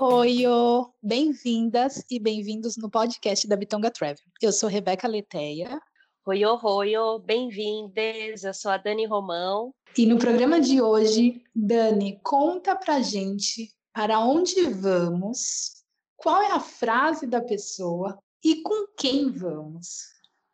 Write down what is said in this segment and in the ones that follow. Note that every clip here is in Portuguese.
Oi. Bem-vindas e bem-vindos no podcast da Bitonga Travel. Eu sou Rebeca Leteia Oi, oi, oi, bem-vindas. Eu sou a Dani Romão. e no programa de hoje, Dani, conta pra gente para onde vamos, qual é a frase da pessoa e com quem vamos.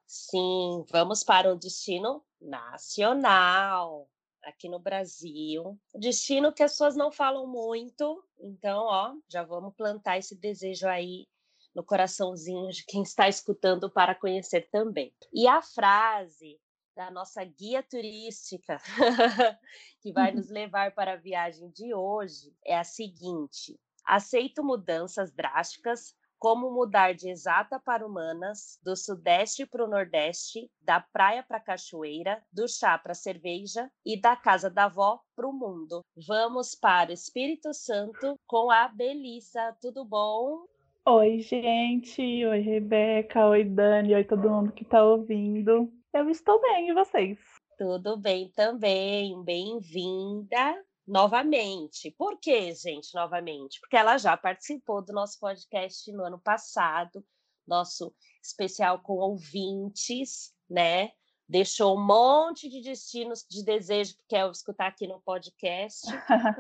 Sim, vamos para um destino nacional aqui no Brasil. Destino que as pessoas não falam muito, então, ó, já vamos plantar esse desejo aí no coraçãozinho de quem está escutando para conhecer também. E a frase da nossa guia turística, que vai nos levar para a viagem de hoje, é a seguinte: aceito mudanças drásticas, como mudar de exata para humanas, do sudeste para o nordeste, da praia para a cachoeira, do chá para a cerveja e da casa da avó para o mundo. Vamos para o Espírito Santo com a Belissa. Tudo bom? Oi, gente. Oi, Rebeca. Oi, Dani. Oi, todo mundo que está ouvindo. Eu estou bem, e vocês? Tudo bem também. Bem-vinda novamente. Por que, gente, novamente? Porque ela já participou do nosso podcast no ano passado, nosso especial com ouvintes, né? Deixou um monte de destinos de desejo que quer escutar aqui no podcast.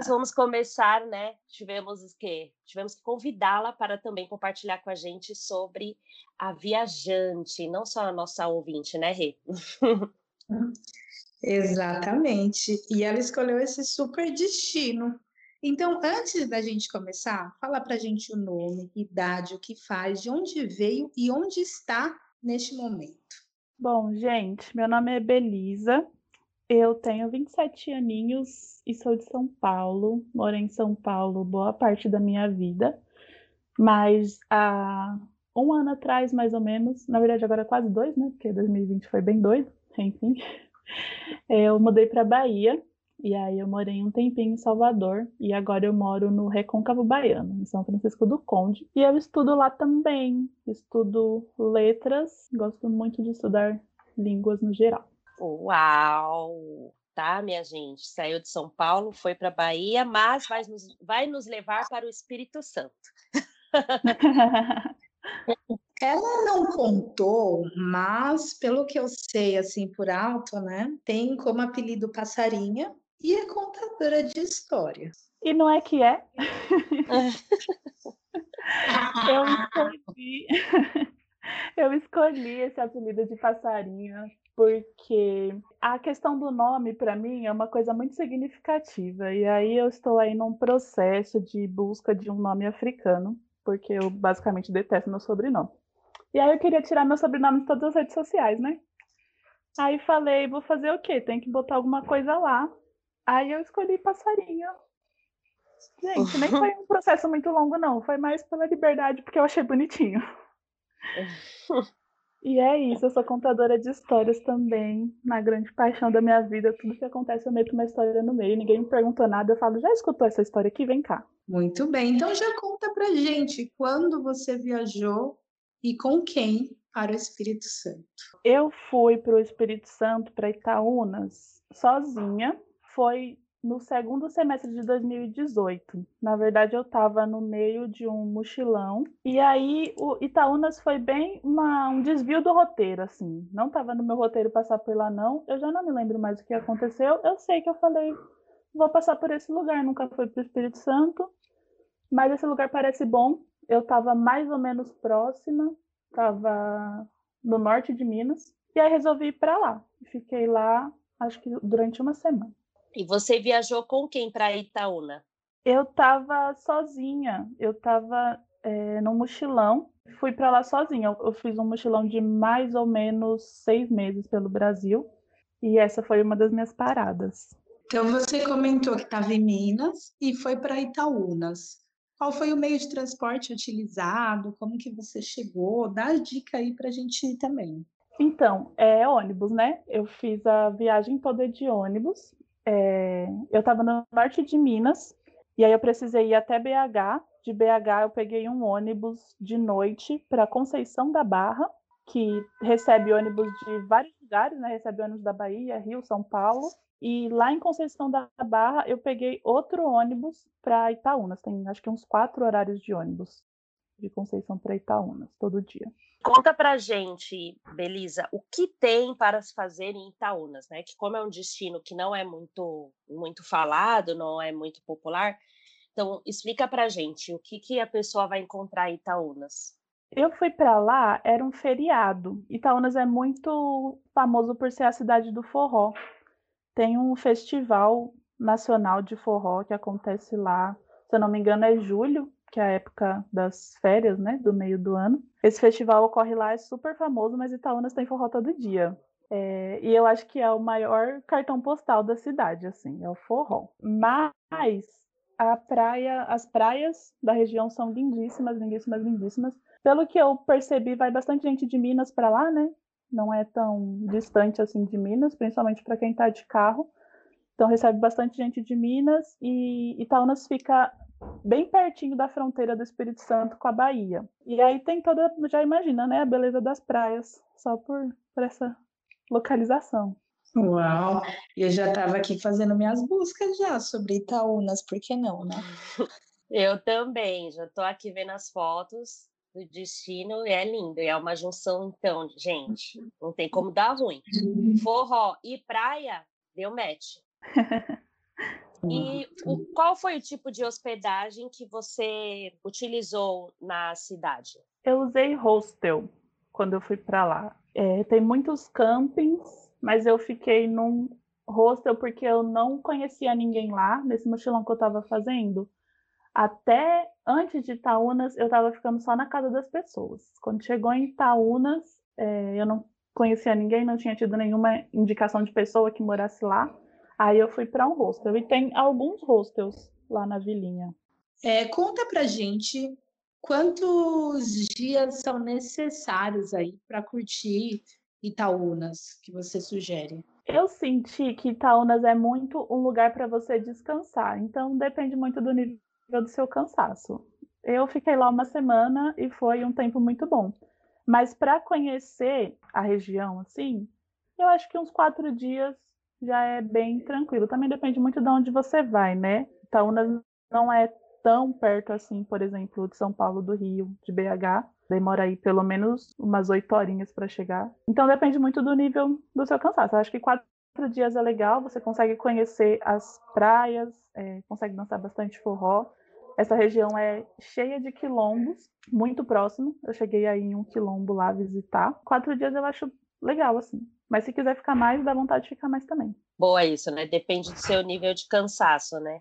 Vamos começar, né? Tivemos o quê? Tivemos que convidá-la para também compartilhar com a gente sobre a viajante, não só a nossa ouvinte, né, Rê? Exatamente. E ela escolheu esse super destino. Então, antes da gente começar, fala pra gente o nome, idade, o que faz, de onde veio e onde está neste momento. Bom, gente, meu nome é Belisa. Eu tenho 27 aninhos e sou de São Paulo. Morei em São Paulo boa parte da minha vida. Mas há um ano atrás, mais ou menos, na verdade agora quase dois, né? Porque 2020 foi bem doido, enfim. Eu mudei para Bahia e aí eu morei um tempinho em Salvador e agora eu moro no Recôncavo Baiano, em São Francisco do Conde. E eu estudo lá também, estudo letras, gosto muito de estudar línguas no geral. Uau! Tá, minha gente? Saiu de São Paulo, foi para Bahia, mas vai nos, vai nos levar para o Espírito Santo. Ela não contou, mas pelo que eu sei assim por alto, né, tem como apelido passarinha e é contadora de histórias. E não é que é? eu escolhi, eu escolhi esse apelido de passarinha porque a questão do nome para mim é uma coisa muito significativa e aí eu estou aí num processo de busca de um nome africano porque eu basicamente detesto meu sobrenome. E aí eu queria tirar meu sobrenome de todas as redes sociais, né? Aí falei, vou fazer o quê? Tem que botar alguma coisa lá. Aí eu escolhi passarinho. Gente, nem foi um processo muito longo, não. Foi mais pela liberdade, porque eu achei bonitinho. E é isso, eu sou contadora de histórias também. Na grande paixão da minha vida, tudo que acontece eu meto uma história no meio. Ninguém me perguntou nada, eu falo, já escutou essa história aqui? Vem cá. Muito bem, então já conta pra gente quando você viajou e com quem para o Espírito Santo. Eu fui para o Espírito Santo, para Itaúnas, sozinha. Foi no segundo semestre de 2018. Na verdade, eu estava no meio de um mochilão. E aí, o Itaúnas foi bem uma, um desvio do roteiro, assim. Não estava no meu roteiro passar por lá, não. Eu já não me lembro mais o que aconteceu. Eu sei que eu falei, vou passar por esse lugar. Nunca fui para o Espírito Santo. Mas esse lugar parece bom. Eu estava mais ou menos próxima. Estava no norte de Minas. E aí resolvi ir para lá. Fiquei lá, acho que durante uma semana. E você viajou com quem para Itaúna? Eu estava sozinha, eu estava é, num mochilão, fui para lá sozinha. Eu, eu, fiz um mochilão de mais ou menos seis meses pelo Brasil e essa foi uma das minhas paradas. Então você comentou que estava em Minas e foi para Itaúnas. Qual foi o meio de transporte utilizado? Como que você chegou? Dá a dica aí para a gente também. Então, é ônibus, né? Eu fiz a viagem toda de ônibus. É, eu estava no norte de Minas, e aí eu precisei ir até BH. De BH eu peguei um ônibus de noite para Conceição da Barra, que recebe ônibus de vários lugares, né? Recebe ônibus da Bahia, Rio, São Paulo. E lá em Conceição da Barra eu peguei outro ônibus para Itaúnas. Tem acho que uns quatro horários de ônibus de Conceição para Itaúnas todo dia. Conta pra gente, Belisa, o que tem para se fazer em Itaúnas, né? Que como é um destino que não é muito muito falado, não é muito popular, então explica pra gente o que, que a pessoa vai encontrar em Itaúnas. Eu fui para lá, era um feriado. Itaúnas é muito famoso por ser a cidade do forró. Tem um festival nacional de forró que acontece lá, se eu não me engano é julho, que é a época das férias, né, do meio do ano. Esse festival ocorre lá, é super famoso, mas Itaúnas tem forró todo dia. É, e eu acho que é o maior cartão postal da cidade, assim, é o forró. Mas a praia, as praias da região são lindíssimas, lindíssimas, lindíssimas. Pelo que eu percebi, vai bastante gente de Minas para lá, né? Não é tão distante assim de Minas, principalmente para quem está de carro. Então recebe bastante gente de Minas e Itaúnas fica bem pertinho da fronteira do Espírito Santo com a Bahia. E aí tem toda, já imagina, né, a beleza das praias, só por, por essa localização. Uau! E eu já estava aqui fazendo minhas buscas já sobre Itaúnas, por que não, né? Eu também, já estou aqui vendo as fotos do destino é lindo. E é uma junção, então, gente, não tem como dar ruim. Forró e praia, deu match. E o, qual foi o tipo de hospedagem que você utilizou na cidade? Eu usei hostel quando eu fui para lá. É, tem muitos campings, mas eu fiquei num hostel porque eu não conhecia ninguém lá nesse mochilão que eu estava fazendo. Até antes de Itaúnas, eu estava ficando só na casa das pessoas. Quando chegou em Itaúnas, é, eu não conhecia ninguém, não tinha tido nenhuma indicação de pessoa que morasse lá. Aí eu fui para um hostel. E tem alguns hostels lá na vilinha. É, conta pra gente quantos dias são necessários aí para curtir Itaúnas que você sugere? Eu senti que Itaúnas é muito um lugar para você descansar, então depende muito do nível do seu cansaço. Eu fiquei lá uma semana e foi um tempo muito bom. Mas para conhecer a região, assim, eu acho que uns quatro dias já é bem tranquilo. Também depende muito de onde você vai, né? Itaúnas não é tão perto assim, por exemplo, de São Paulo, do Rio, de BH. Demora aí pelo menos umas oito horinhas para chegar. Então depende muito do nível do seu cansaço. Eu acho que quatro dias é legal, você consegue conhecer as praias, é, consegue dançar bastante forró. Essa região é cheia de quilombos, muito próximo. Eu cheguei aí em um quilombo lá visitar. Quatro dias eu acho legal, assim. Mas se quiser ficar mais, dá vontade de ficar mais também. Boa isso, né? Depende do seu nível de cansaço, né?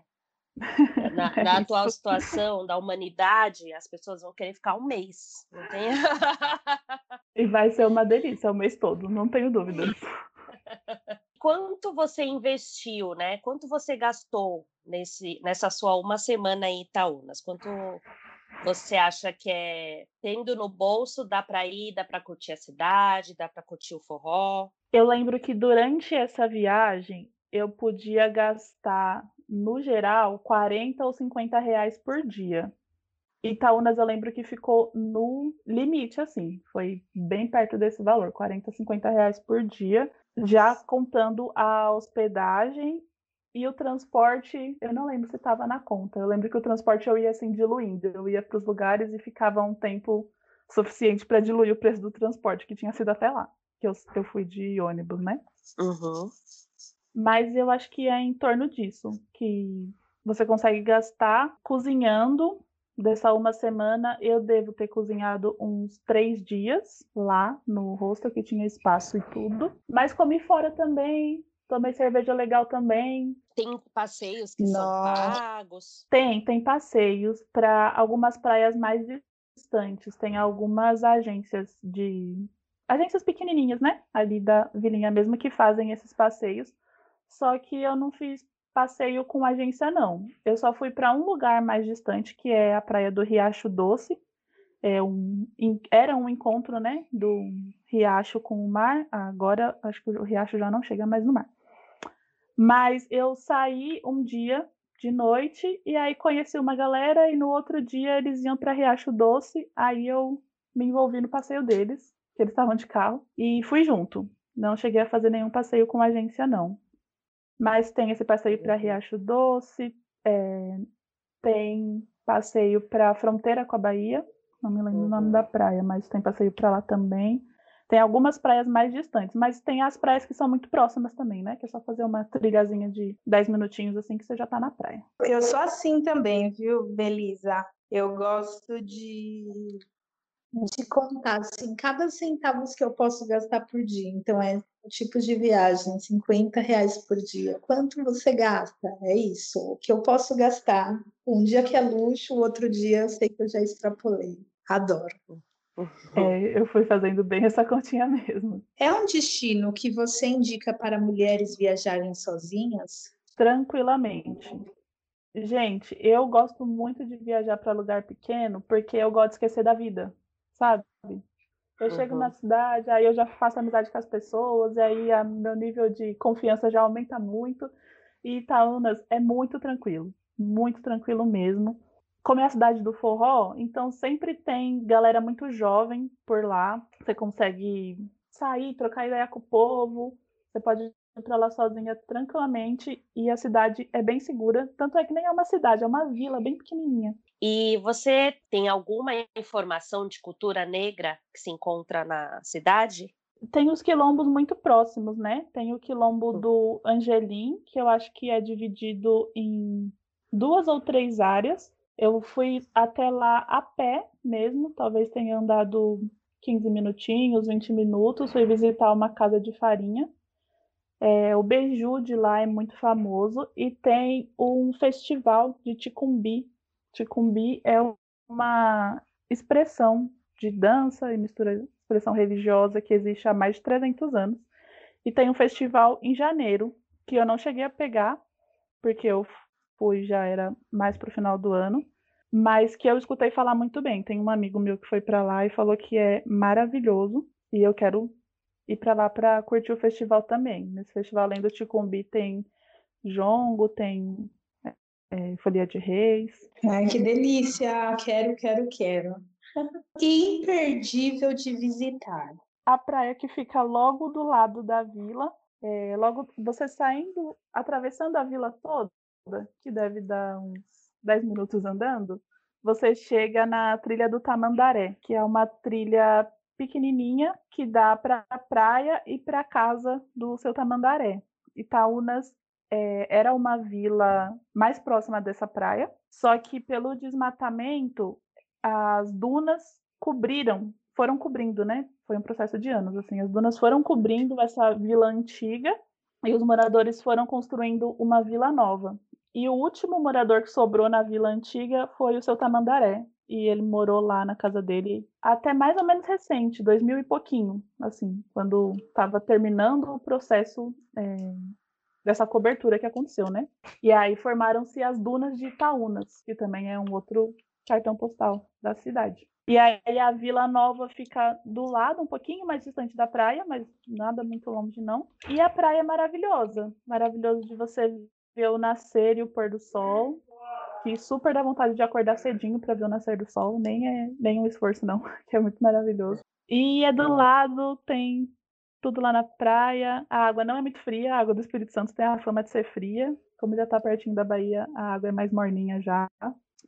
Na, É na atual situação da humanidade, as pessoas vão querer ficar um mês. Não tem... E vai ser uma delícia o mês todo, não tenho dúvidas. Quanto você investiu, né? Quanto você gastou nesse, nessa sua uma semana em Itaúnas? Quanto você acha que é tendo no bolso, dá para ir, dá para curtir a cidade, dá para curtir o forró? Eu lembro que durante essa viagem eu podia gastar, no geral, 40 ou 50 reais por dia. Itaúnas eu lembro que ficou no limite, assim, foi bem perto desse valor, 40, 50 reais por dia, já contando a hospedagem e o transporte, eu não lembro se estava na conta. Eu lembro que o transporte eu ia assim diluindo, eu ia para os lugares e ficava um tempo suficiente para diluir o preço do transporte, que tinha sido até lá, que eu, eu fui de ônibus, né? Uhum. Mas eu acho que é em torno disso, que você consegue gastar cozinhando. Dessa uma semana, eu devo ter cozinhado uns três dias lá no hostel, que tinha espaço e tudo. Mas comi fora também, tomei cerveja legal também. Tem passeios que são Nossa. pagos. Tem, tem passeios para algumas praias mais distantes. Tem algumas agências de. Agências pequenininhas, né? Ali da vilinha mesmo, que fazem esses passeios. Só que eu não fiz passeio com agência, não. Eu só fui para um lugar mais distante, que é a praia do Riacho Doce. É um, era um encontro, né, do riacho com o mar. Agora, acho que o riacho já não chega mais no mar. Mas eu saí um dia de noite e aí conheci uma galera e no outro dia eles iam para Riacho Doce. Aí eu me envolvi no passeio deles, que eles estavam de carro, e fui junto. Não cheguei a fazer nenhum passeio com agência, não. Mas tem esse passeio para Riacho Doce, é, tem passeio para a fronteira com a Bahia, não me lembro o nome Uhum. da praia, mas tem passeio para lá também. Tem algumas praias mais distantes, mas tem as praias que são muito próximas também, né? Que é só fazer uma trilhazinha de 10 minutinhos assim que você já tá na praia. Eu sou assim também, viu, Belisa? Eu gosto de, de contar, assim, cada centavo que eu posso gastar por dia. Então, é o tipo de viagem, 50 reais por dia. Quanto você gasta? É isso. O que eu posso gastar. Um dia que é luxo, o outro dia eu sei que eu já extrapolei. Adoro. É, eu fui fazendo bem essa continha mesmo. É um destino que você indica para mulheres viajarem sozinhas? Tranquilamente. Gente, eu gosto muito de viajar para lugar pequeno porque eu gosto de esquecer da vida, sabe? Eu chego Uhum. na cidade, aí eu já faço amizade com as pessoas, e aí a meu nível de confiança já aumenta muito. E Itaúnas é muito tranquilo, muito tranquilo mesmo. Como é a cidade do forró, então sempre tem galera muito jovem por lá. Você consegue sair, trocar ideia com o povo. Você pode ir para lá sozinha tranquilamente e a cidade é bem segura. Tanto é que nem é uma cidade, é uma vila bem pequenininha. E você tem alguma informação de cultura negra que se encontra na cidade? Tem os quilombos muito próximos, né? Tem o quilombo Hum. do Angelim, que eu acho que é dividido em duas ou três áreas. Eu fui até lá a pé mesmo, talvez tenha andado 15 minutinhos, 20 minutos. Fui visitar uma casa de farinha. É, o beiju de lá é muito famoso e tem um festival de ticumbi. Ticumbi é uma expressão de dança e mistura expressão religiosa que existe há mais de 300 anos. E tem um festival em janeiro, que eu não cheguei a pegar, porque eu fui já era mais pro final do ano, mas que eu escutei falar muito bem. Tem um amigo meu que foi para lá e falou que é maravilhoso, e eu quero ir para lá para curtir o festival também. Nesse festival, além do Ticumbi, tem jongo, tem é, folia de reis. Ai, que delícia! Quero, quero, quero. Imperdível de visitar. a praia que fica logo do lado da vila, é, logo você saindo, atravessando a vila toda, que deve dar uns 10 minutos andando, você chega na trilha do Tamandaré, que é uma trilha pequenininha que dá para a praia e para a casa do seu Tamandaré. Itaúnas é, era uma vila mais próxima dessa praia, só que pelo desmatamento as dunas cobriram, foram cobrindo, né? Foi um processo de anos, assim, as dunas foram cobrindo essa vila antiga e os moradores foram construindo uma vila nova. E o último morador que sobrou na vila antiga foi o seu Tamandaré. E ele morou lá na casa dele até mais ou menos recente, 2000 e pouquinho, assim, quando estava terminando o processo é, dessa cobertura que aconteceu, né? E aí formaram-se as dunas de Itaúnas, que também é um outro cartão postal da cidade. E aí a Vila Nova fica do lado, um pouquinho mais distante da praia, mas nada muito longe não. E a praia é maravilhosa, maravilhoso de você ver o nascer e o pôr do sol. Que super dá vontade de acordar cedinho para ver o nascer do sol, nem é nem um esforço não, que é muito maravilhoso. E é do lado, tem tudo lá na praia. A água não é muito fria, a água do Espírito Santo tem a fama de ser fria. Como já tá pertinho da Bahia, a água é mais morninha já.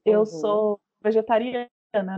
Eu Uhum. sou vegetariana,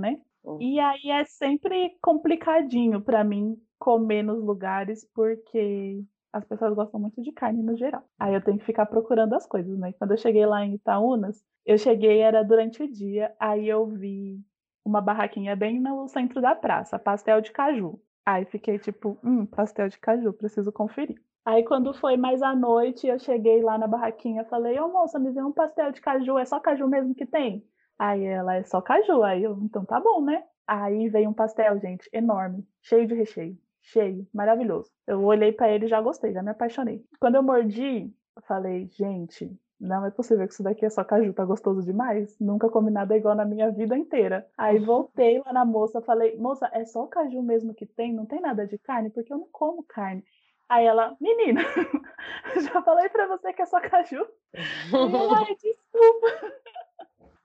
né? Uhum. E aí é sempre complicadinho para mim comer nos lugares, porque as pessoas gostam muito de carne no geral. Aí eu tenho que ficar procurando as coisas, né? Quando eu cheguei lá em Itaúnas, eu cheguei, era durante o dia, aí eu vi uma barraquinha bem no centro da praça, pastel de caju. Aí fiquei tipo, hum, pastel de caju, preciso conferir. Aí quando foi mais à noite, eu cheguei lá na barraquinha, falei, ô moça, me vê um pastel de caju, é só caju mesmo que tem? Aí ela é só caju. Aí eu, então tá bom, né? Aí veio um pastel, gente, enorme, cheio de recheio, cheio, maravilhoso. Eu olhei pra ele e já gostei, já me apaixonei. Quando eu mordi, eu falei, gente, Não é possível que isso daqui é só caju, tá gostoso demais. Nunca comi nada igual na minha vida inteira. Aí voltei lá na moça, falei, moça, é só caju mesmo que tem? Não tem nada de carne? Porque eu não como carne. Aí ela, menina, já falei pra você que é só caju. Eu, Ai, desculpa.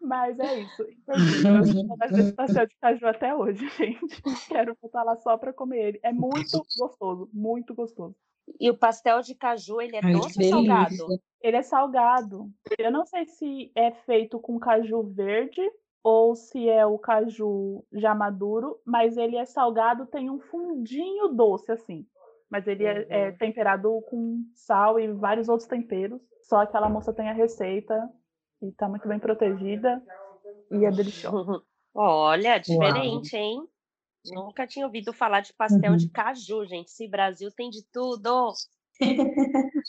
Mas é isso. Inclusive, eu fazer esse pastel de caju até hoje, gente. Quero voltar lá só pra comer ele. É muito gostoso, muito gostoso. E o pastel de caju, ele é Ai, doce ou salgado? Ele é salgado. Eu não sei se é feito com caju verde ou se é o caju já maduro, mas ele é salgado, tem um fundinho doce, assim. Mas ele é, é Uhum. temperado com sal e vários outros temperos. Só aquela moça tem a receita e tá muito bem protegida e é delicioso. Olha, diferente, hein? Nunca tinha ouvido falar de pastel Uhum. de caju, gente. Esse Brasil tem de tudo.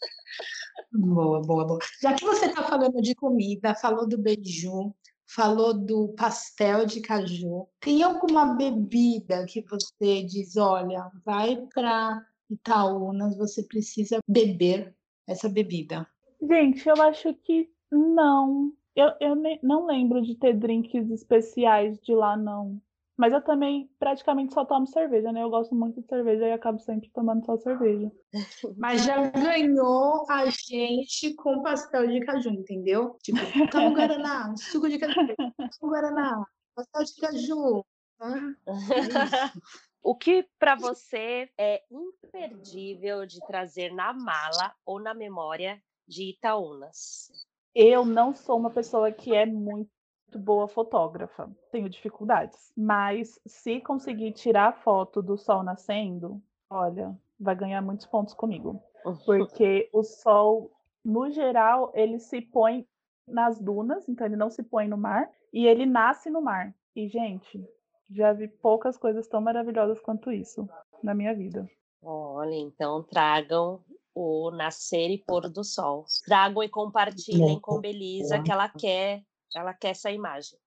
Boa, boa, boa. Já que você está falando de comida, falou do beiju, falou do pastel de caju, tem alguma bebida que você diz, olha, vai para Itaúnas, você precisa beber essa bebida? Gente, eu acho que não. Eu, eu não lembro de ter drinks especiais de lá, não. Mas eu também praticamente só tomo cerveja, né? Eu gosto muito de cerveja e acabo sempre tomando só cerveja. Mas já ganhou a gente com pastel de caju, entendeu? Tipo, toma um guaraná, suco de caju, toma um guaraná, pastel de caju. Ah, é. O que para você é imperdível de trazer na mala ou na memória de Itaúnas? Eu não sou uma pessoa que é muito boa fotógrafa, tenho dificuldades. Mas se conseguir tirar foto do sol nascendo, olha, vai ganhar muitos pontos comigo. Porque o sol, no geral, ele se põe nas dunas, então ele não se põe no mar, e ele nasce no mar. E, gente, já vi poucas coisas tão maravilhosas quanto isso na minha vida. Olha, então tragam o nascer e pôr do sol. Tragam e compartilhem com Belisa que ela quer, ela quer essa imagem.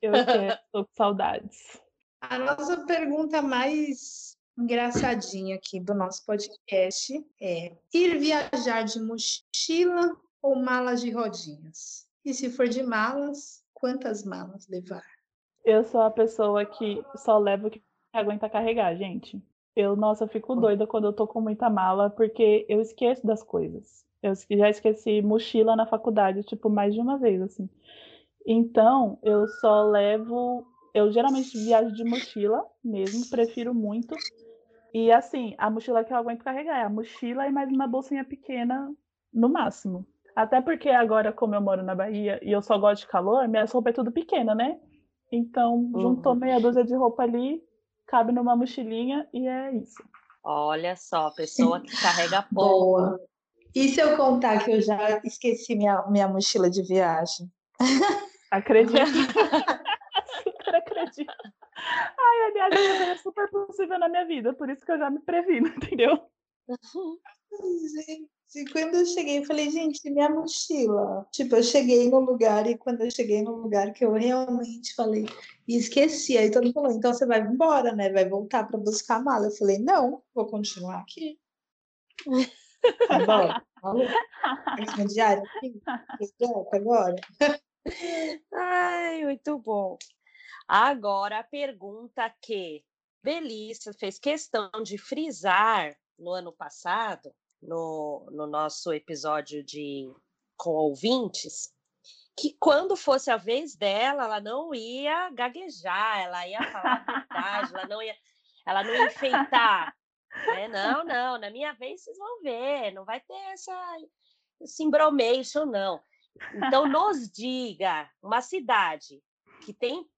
Eu quero, tô com saudades. A nossa pergunta mais engraçadinha aqui do nosso podcast é: ir viajar de mochila ou malas de rodinhas? E se for de malas, quantas malas levar? Eu sou a pessoa que só leva o que aguenta carregar, gente. Eu, nossa, fico doida quando eu tô com muita mala, porque eu esqueço das coisas. Eu já esqueci mochila na faculdade, tipo, mais de uma vez, assim. Então, eu só levo. Eu geralmente viajo de mochila mesmo, prefiro muito. E assim, a mochila que eu aguento carregar é a mochila e mais uma bolsinha pequena no máximo. Até porque agora, como eu moro na Bahia e eu só gosto de calor, minha roupa é tudo pequena, né? Então, juntou Uhum. meia dúzia de roupa ali, cabe numa mochilinha e é isso. Olha só, pessoa que carrega pouco. Boa. E se eu contar que eu já esqueci minha, minha mochila de viagem? Acredito. super acredito. Ai, aliás, isso é super possível na minha vida, por isso que eu já me previno, entendeu? Gente, quando eu cheguei, eu falei, gente, minha mochila. Tipo, eu cheguei no lugar e quando eu cheguei no lugar que eu realmente falei, e esqueci. Aí todo mundo falou, então você vai embora, né? Vai voltar para buscar a mala. Eu falei, não, vou continuar aqui. Tá? Falou? Aqui no diário, agora. Ai, muito bom. Agora a pergunta que Belissa fez questão de frisar no ano passado, no, no nosso episódio de com ouvintes, que quando fosse a vez dela, ela não ia gaguejar, ela ia falar a verdade, ela não ia, ela não ia enfeitar. né? Não, não, na minha vez vocês vão ver, não vai ter essa esse embromation, não. Então, nos diga uma cidade que tem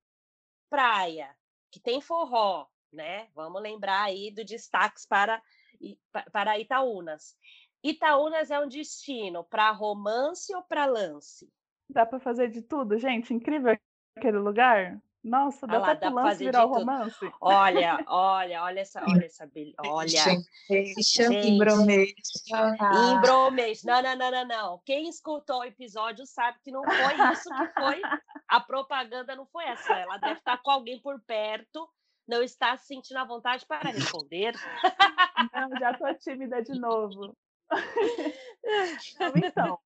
praia, que tem forró, né? Vamos lembrar aí do destaques para, para Itaúnas. Itaúnas é um destino para romance ou para lance? Dá pra fazer de tudo, gente. Incrível aquele lugar. Nossa, dá Ah lá, até dá pro pra lance fazer virar de o tudo. romance. Olha, olha, olha essa, olha essa, olha. Ah, Embromation. Não, não, não, não, não. Quem escutou o episódio sabe que não foi isso que foi. A propaganda não foi essa. Ela deve estar com alguém por perto, não está se sentindo à vontade para responder. Não, já tô tímida de novo. Não, então,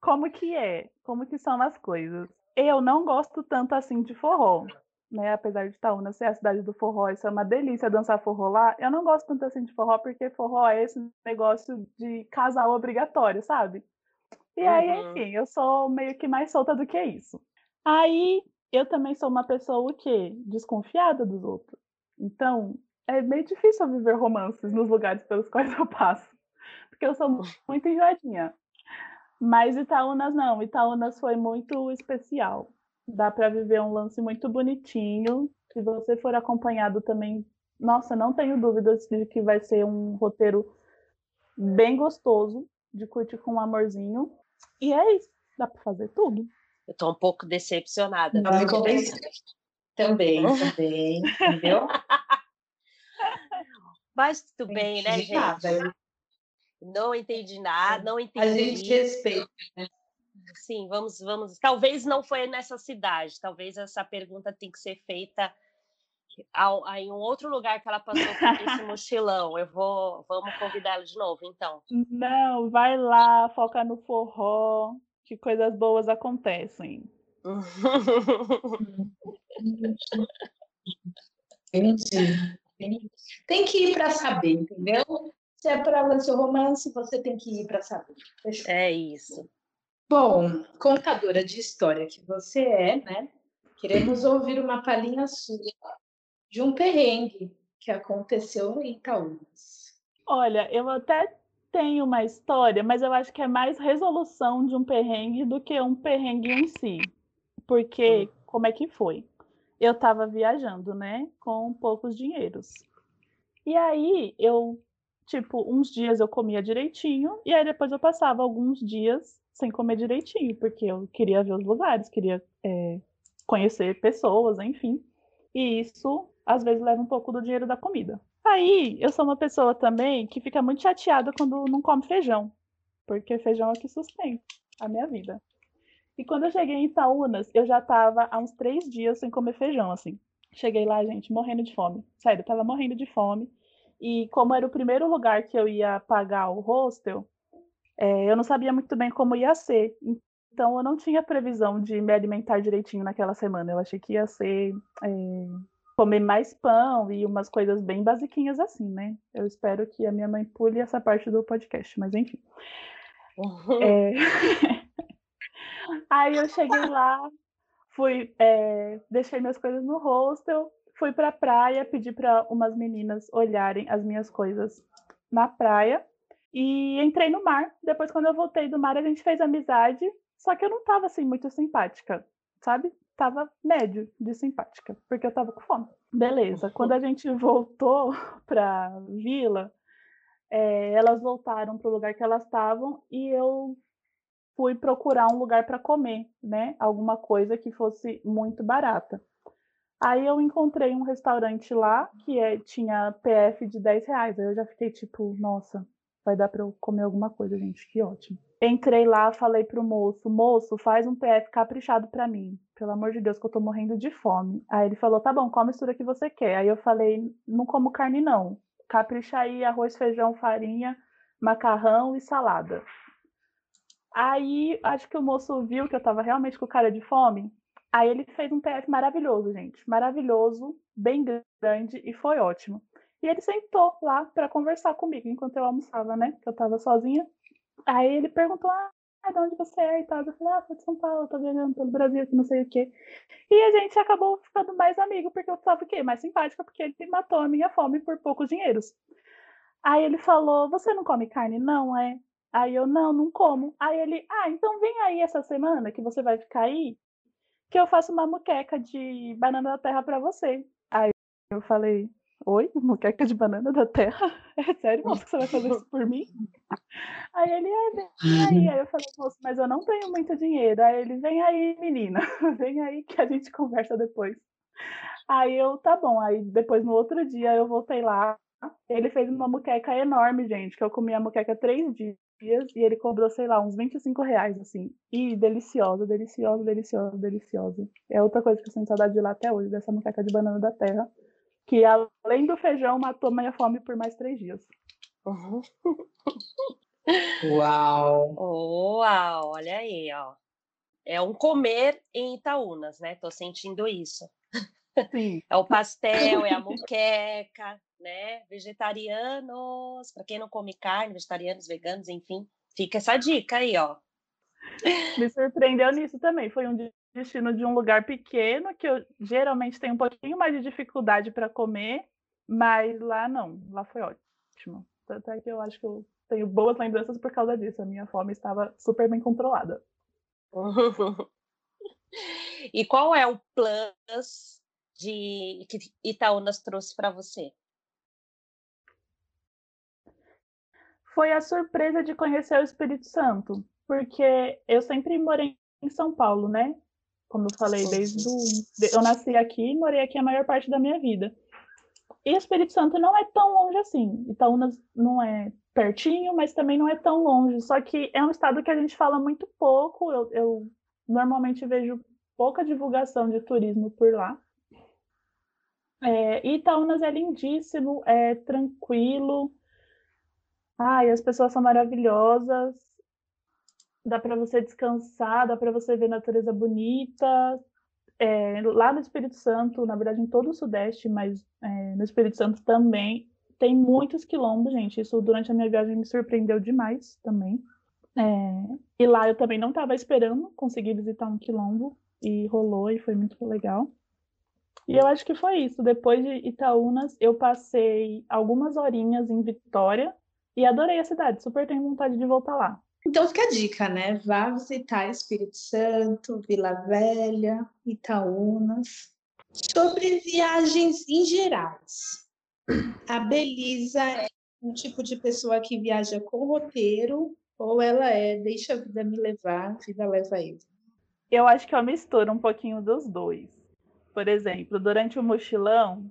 como que é? Como que são as coisas? Eu não gosto tanto assim de forró, né? Apesar de Itaúna ser a cidade do forró, isso é uma delícia dançar forró lá. Eu não gosto tanto assim de forró porque forró é esse negócio de casal obrigatório, sabe? E aí, Uhum. enfim, eu sou meio que mais solta do que isso. Aí, eu também sou uma pessoa o quê? Desconfiada dos outros. Então, é meio difícil eu viver romances nos lugares pelos quais eu passo. Porque eu sou mu- muito enjoadinha. Mas Itaúnas não, Itaúnas foi muito especial. Dá para viver um lance muito bonitinho. Se você for acompanhado também, nossa, não tenho dúvidas de que vai ser um roteiro bem gostoso, de curtir com um amorzinho. E é isso, dá para fazer tudo. Eu tô um pouco decepcionada. Não me convenceu. Também, também, entendeu? Mas tudo bem, né, entendi gente? nada. Não entendi nada, não A gente entendi. respeita. Sim, vamos, vamos. Talvez não foi nessa cidade. Talvez essa pergunta tenha que ser feita ao- a- em um outro lugar que ela passou por esse mochilão. Eu vou, vamos convidá-la de novo, então. Não, vai lá, foca no forró, que coisas boas acontecem. Entendi. Tem que ir para saber, entendeu? Se é para lance romance, você tem que ir para saber. Fechou. É isso. Bom, contadora de história que você é, né? Queremos ouvir uma palhinha sua de um perrengue que aconteceu em Itaúnas. Olha, eu até tenho uma história, mas eu acho que é mais resolução de um perrengue do que um perrengue em si. Porque, como é que foi? Eu estava viajando, né, com poucos dinheiros. E aí, eu, tipo, uns dias eu comia direitinho, e aí depois eu passava alguns dias sem comer direitinho, porque eu queria ver os lugares, queria é, conhecer pessoas, enfim. E isso, às vezes, leva um pouco do dinheiro da comida. Aí, eu sou uma pessoa também que fica muito chateada quando não come feijão, porque feijão é o que sustenta a minha vida. E quando eu cheguei em Itaúnas, eu já tava há uns três dias sem comer feijão, assim. Cheguei lá, gente, morrendo de fome. Sério, eu tava morrendo de fome. E como era o primeiro lugar que eu ia pagar o hostel, é, eu não sabia muito bem como ia ser. Então, eu não tinha previsão de me alimentar direitinho naquela semana. Eu achei que ia ser é, comer mais pão e umas coisas bem basiquinhas assim, né? Eu espero que a minha mãe pule essa parte do podcast, mas enfim. É, Aí eu cheguei lá, fui, é, deixei minhas coisas no hostel, fui pra praia, pedi para umas meninas olharem as minhas coisas na praia e entrei no mar. Depois, quando eu voltei do mar, a gente fez amizade, só que eu não tava assim muito simpática, sabe? Tava médio de simpática, porque eu tava com fome. Beleza. Quando a gente voltou pra vila, é, elas voltaram pro lugar que elas estavam e eu fui procurar um lugar para comer, né? Alguma coisa que fosse muito barata. Aí eu encontrei um restaurante lá que é, tinha PF de 10 reais. Aí eu já fiquei tipo, nossa, vai dar para eu comer alguma coisa, gente, que ótimo. Entrei lá, falei pro moço, moço, faz um PF caprichado para mim. Pelo amor de Deus, que eu tô morrendo de fome. Aí ele falou, tá bom, qual mistura que você quer? Aí eu falei, não como carne não. Capricha aí arroz, feijão, farinha, macarrão e salada. Aí acho que o moço viu que eu tava realmente com cara de fome. Aí ele fez um PF maravilhoso, gente. Maravilhoso, bem grande e foi ótimo. E ele sentou lá para conversar comigo enquanto eu almoçava, né? Que eu tava sozinha. Aí ele perguntou: Ah, de onde você é e tal. Eu falei: Ah, sou de São Paulo, tô viajando pelo Brasil, que não sei o quê. E a gente acabou ficando mais amigo, porque eu tava o quê? Mais simpática, porque ele matou a minha fome por poucos dinheiros. Aí ele falou: Você não come carne? Não, é? Aí eu, não, não como. Aí ele, ah, então vem aí essa semana que você vai ficar aí, que eu faço uma muqueca de banana da terra para você. Aí eu falei, oi, muqueca de banana da terra? É sério, moço, que você vai fazer isso por mim? Aí ele, é, vem aí. Aí eu falei, moço, mas eu não tenho muito dinheiro. Aí ele, vem aí, menina, vem aí que a gente conversa depois. Aí eu, tá bom. Aí depois, no outro dia, eu voltei lá. Ele fez uma muqueca enorme, gente, que eu comi a muqueca três dias e ele cobrou, sei lá, uns 25 reais, assim. E deliciosa, deliciosa, deliciosa, deliciosa. É outra coisa que eu sinto saudade de lá até hoje, dessa muqueca de banana da terra. Que além do feijão, matou minha fome por mais três dias. Uhum. Uau! Uau, olha aí, ó. É um comer em Itaúnas, né? Tô sentindo isso. Sim. É o pastel, é a muqueca, né? Vegetarianos, para quem não come carne, vegetarianos, veganos, enfim, fica essa dica aí, ó. Me surpreendeu nisso também. Foi um destino de um lugar pequeno que eu geralmente tenho um pouquinho mais de dificuldade para comer, mas lá não, lá foi ótimo. Tanto é que eu acho que eu tenho boas lembranças por causa disso. A minha fome estava super bem controlada. e qual é o plus de que Itaúnas trouxe para você? Foi a surpresa de conhecer o Espírito Santo, porque eu sempre morei em São Paulo, né? Como eu falei, desde o... eu nasci aqui e morei aqui a maior parte da minha vida. E o Espírito Santo não é tão longe assim. Itaúnas não é pertinho, mas também não é tão longe. Só que é um estado que a gente fala muito pouco. Eu, eu normalmente vejo pouca divulgação de turismo por lá. É, Itaúnas é lindíssimo, é tranquilo. Ai, as pessoas são maravilhosas. Dá para você descansar, dá para você ver natureza bonita. É, lá no Espírito Santo, na verdade em todo o Sudeste, mas é, no Espírito Santo também, tem muitos quilombos, gente. Isso durante a minha viagem me surpreendeu demais também. É, e lá eu também não estava esperando conseguir visitar um quilombo e rolou e foi muito legal. E eu acho que foi isso. Depois de Itaúnas, eu passei algumas horinhas em Vitória e adorei a cidade. Super tenho vontade de voltar lá. Então fica a dica, né? Vá visitar Espírito Santo, Vila Velha, Itaúnas. Sobre viagens em gerais. A Belisa é um tipo de pessoa que viaja com roteiro ou ela é deixa a vida me levar, a vida leva eu? Eu acho que eu misturo um pouquinho dos dois. Por exemplo, durante o mochilão,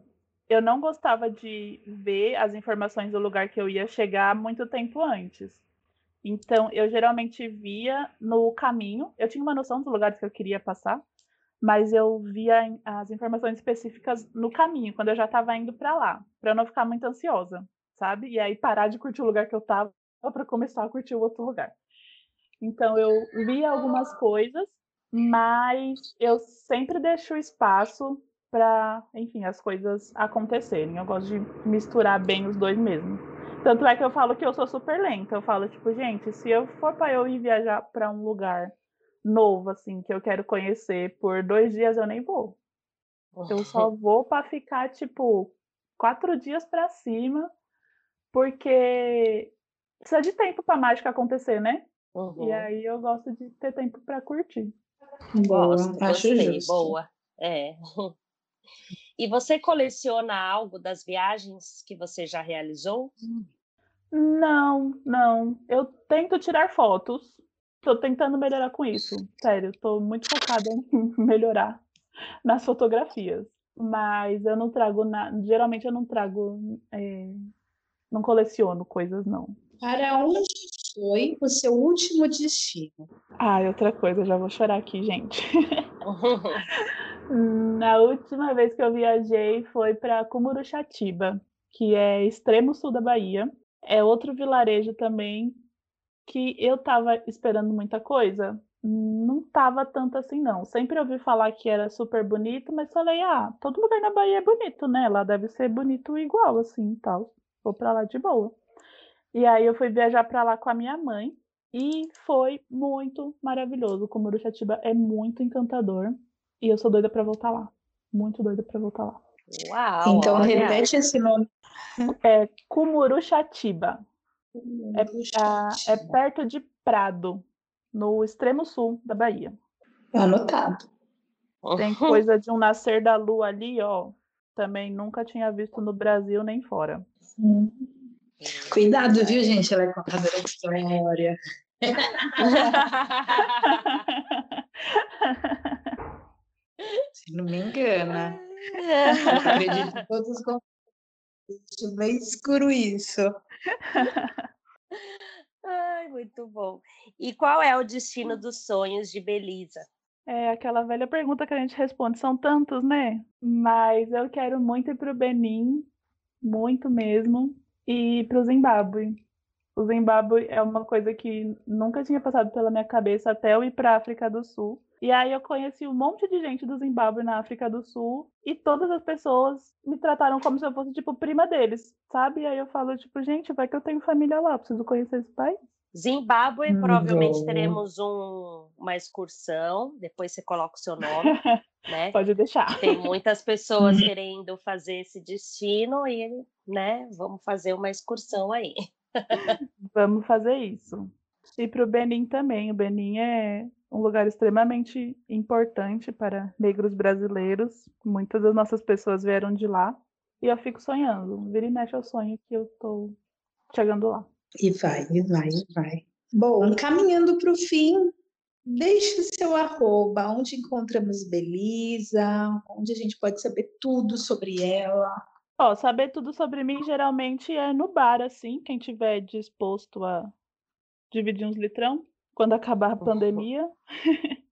eu não gostava de ver as informações do lugar que eu ia chegar muito tempo antes. Então, eu geralmente via no caminho, eu tinha uma noção dos lugares que eu queria passar, mas eu via as informações específicas no caminho, quando eu já estava indo para lá, para não ficar muito ansiosa, sabe? E aí parar de curtir o lugar que eu estava para começar a curtir o outro lugar. Então, eu via algumas coisas mas eu sempre deixo espaço para, enfim, as coisas acontecerem. Eu gosto de misturar bem os dois mesmo. Tanto é que eu falo que eu sou super lenta. Eu falo, tipo, gente, se eu for para eu ir viajar para um lugar novo, assim, que eu quero conhecer por dois dias, eu nem vou. Eu só vou para ficar, tipo, quatro dias para cima, porque precisa de tempo para mágica acontecer, né? Uhum. E aí eu gosto de ter tempo para curtir. Boa, Gosto, acho gostei, justo. boa. É. E você coleciona algo das viagens que você já realizou? Não, não. Eu tento tirar fotos. Tô tentando melhorar com isso. Sério, tô muito focada em melhorar nas fotografias. Mas eu não trago nada. Geralmente eu não trago. é, Não coleciono coisas, não. Para onde foi o seu último destino? Ah, outra coisa, já vou chorar aqui, gente. Na última vez que eu viajei foi para Cumuruxatiba, que é extremo sul da Bahia. É outro vilarejo também que eu tava esperando muita coisa. Não tava tanto assim, não. Sempre ouvi falar que era super bonito, mas falei, ah, todo lugar na Bahia é bonito, né? Lá deve ser bonito igual, assim, tal. Vou pra lá de boa. E aí eu fui viajar pra lá com a minha mãe e foi muito maravilhoso. O Muruxatiba é muito encantador e eu sou doida pra voltar lá. Muito doida pra voltar lá. Uau! então olha. repete esse nome. É Cumuruxatiba. Ah, é perto de Prado, no extremo sul da Bahia. Anotado. Tem coisa de um nascer da lua ali, ó. Também nunca tinha visto no Brasil nem fora. Hum. Cuidado, viu, gente? Ela é contadora de história. Se não me engana. Eu acredito em todos os conceitos. Bem escuro isso. Ai, muito bom. E qual é o destino dos sonhos de Belisa? É aquela velha pergunta que a gente responde, são tantos, né? Mas eu quero muito ir para o Benin, muito mesmo, e para o Zimbábue. O Zimbábue é uma coisa que nunca tinha passado pela minha cabeça até eu ir para a África do Sul. E aí eu conheci um monte de gente do Zimbábue na África do Sul e todas as pessoas me trataram como se eu fosse tipo prima deles, sabe? E aí eu falo tipo, gente, vai que eu tenho família lá, preciso conhecer esse país. Zimbábue, Hum, provavelmente bom. teremos um- uma excursão, depois você coloca o seu nome, né? Pode deixar. Tem muitas pessoas Uhum. querendo fazer esse destino e, né, vamos fazer uma excursão aí. Vamos fazer isso. E para o Benin também. O Benin é um lugar extremamente importante para negros brasileiros. Muitas das nossas pessoas vieram de lá. E eu fico sonhando. Vira e mexe eu sonho que eu tô chegando lá. E vai, e vai, e vai. Bom, caminhando para o fim, deixe o seu arroba, onde encontramos Belisa, onde a gente pode saber tudo sobre ela. Ó, saber tudo sobre mim geralmente é no bar, assim, quem tiver disposto a dividir uns litrão quando acabar a pandemia.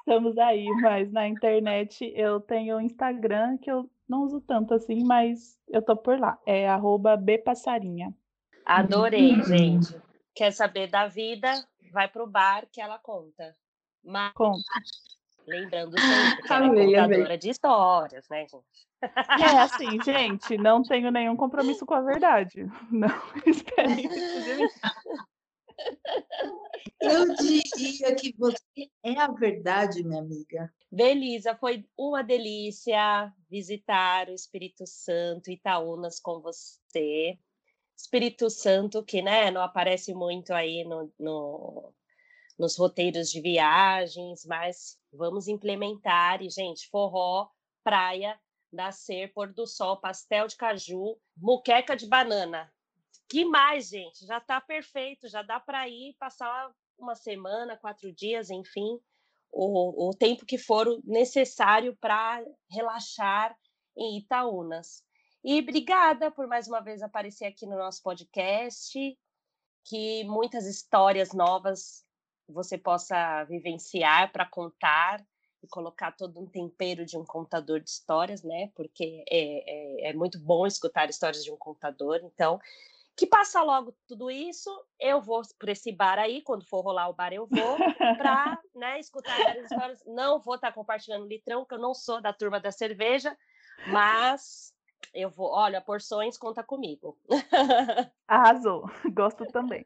Estamos aí, mas na internet eu tenho o Instagram que eu não uso tanto assim, mas eu tô por lá. É arroba bpassarinha. Adorei, Uhum. gente. Quer saber da vida? Vai pro bar que ela conta. Mas Conta. lembrando sempre que ela é amei. contadora de histórias, né, gente? É assim, gente, não tenho nenhum compromisso com a verdade. Não esperem isso de mim. Eu diria que você é a verdade, minha amiga. Belisa, foi uma delícia visitar o Espírito Santo, Itaúnas com você. Espírito Santo, que né, não aparece muito aí no, no- nos roteiros de viagens, mas vamos implementar. E, gente, forró, praia, nascer, pôr do sol, pastel de caju, muqueca de banana. Que mais, gente? Já está perfeito, já dá para ir passar uma semana, quatro dias, enfim o, o tempo que for necessário para relaxar em Itaúnas. E obrigada por mais uma vez aparecer aqui no nosso podcast, que muitas histórias novas você possa vivenciar para contar e colocar todo um tempero de um contador de histórias, né? Porque é, é, é muito bom escutar histórias de um contador. Então, que passa logo tudo isso. Eu vou para esse bar aí, quando for rolar o bar, eu vou para né, escutar várias histórias. Não vou estar compartilhando litrão, que eu não sou da turma da cerveja, mas eu vou. Olha, porções conta comigo. Arrasou. Gosto também.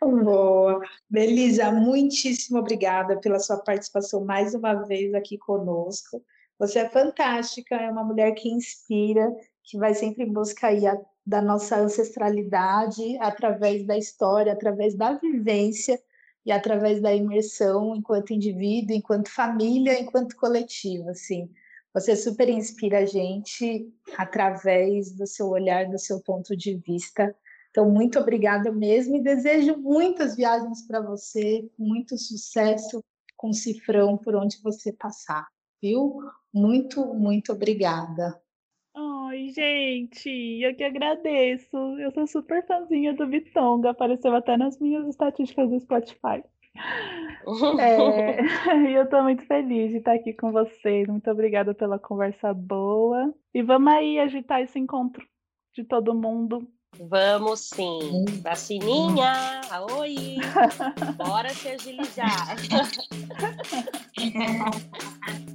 Boa. Belisa, muitíssimo obrigada pela sua participação mais uma vez aqui conosco. Você é fantástica, é uma mulher que inspira, que vai sempre em busca aí a- da nossa ancestralidade através da história, através da vivência e através da imersão enquanto indivíduo, enquanto família, enquanto coletivo, assim. Você super inspira a gente através do seu olhar, do seu ponto de vista. Então, muito obrigada mesmo e desejo muitas viagens para você, muito sucesso com o cifrão por onde você passar, viu? Muito, muito obrigada. Ai, gente, eu que agradeço. Eu sou super fãzinha do Bitonga, apareceu até nas minhas estatísticas do Spotify. É, e eu tô muito feliz de estar aqui com vocês. Muito obrigada pela conversa boa. E vamos aí agitar esse encontro de todo mundo. Vamos sim. Vacininha, oi! Bora se agilizar.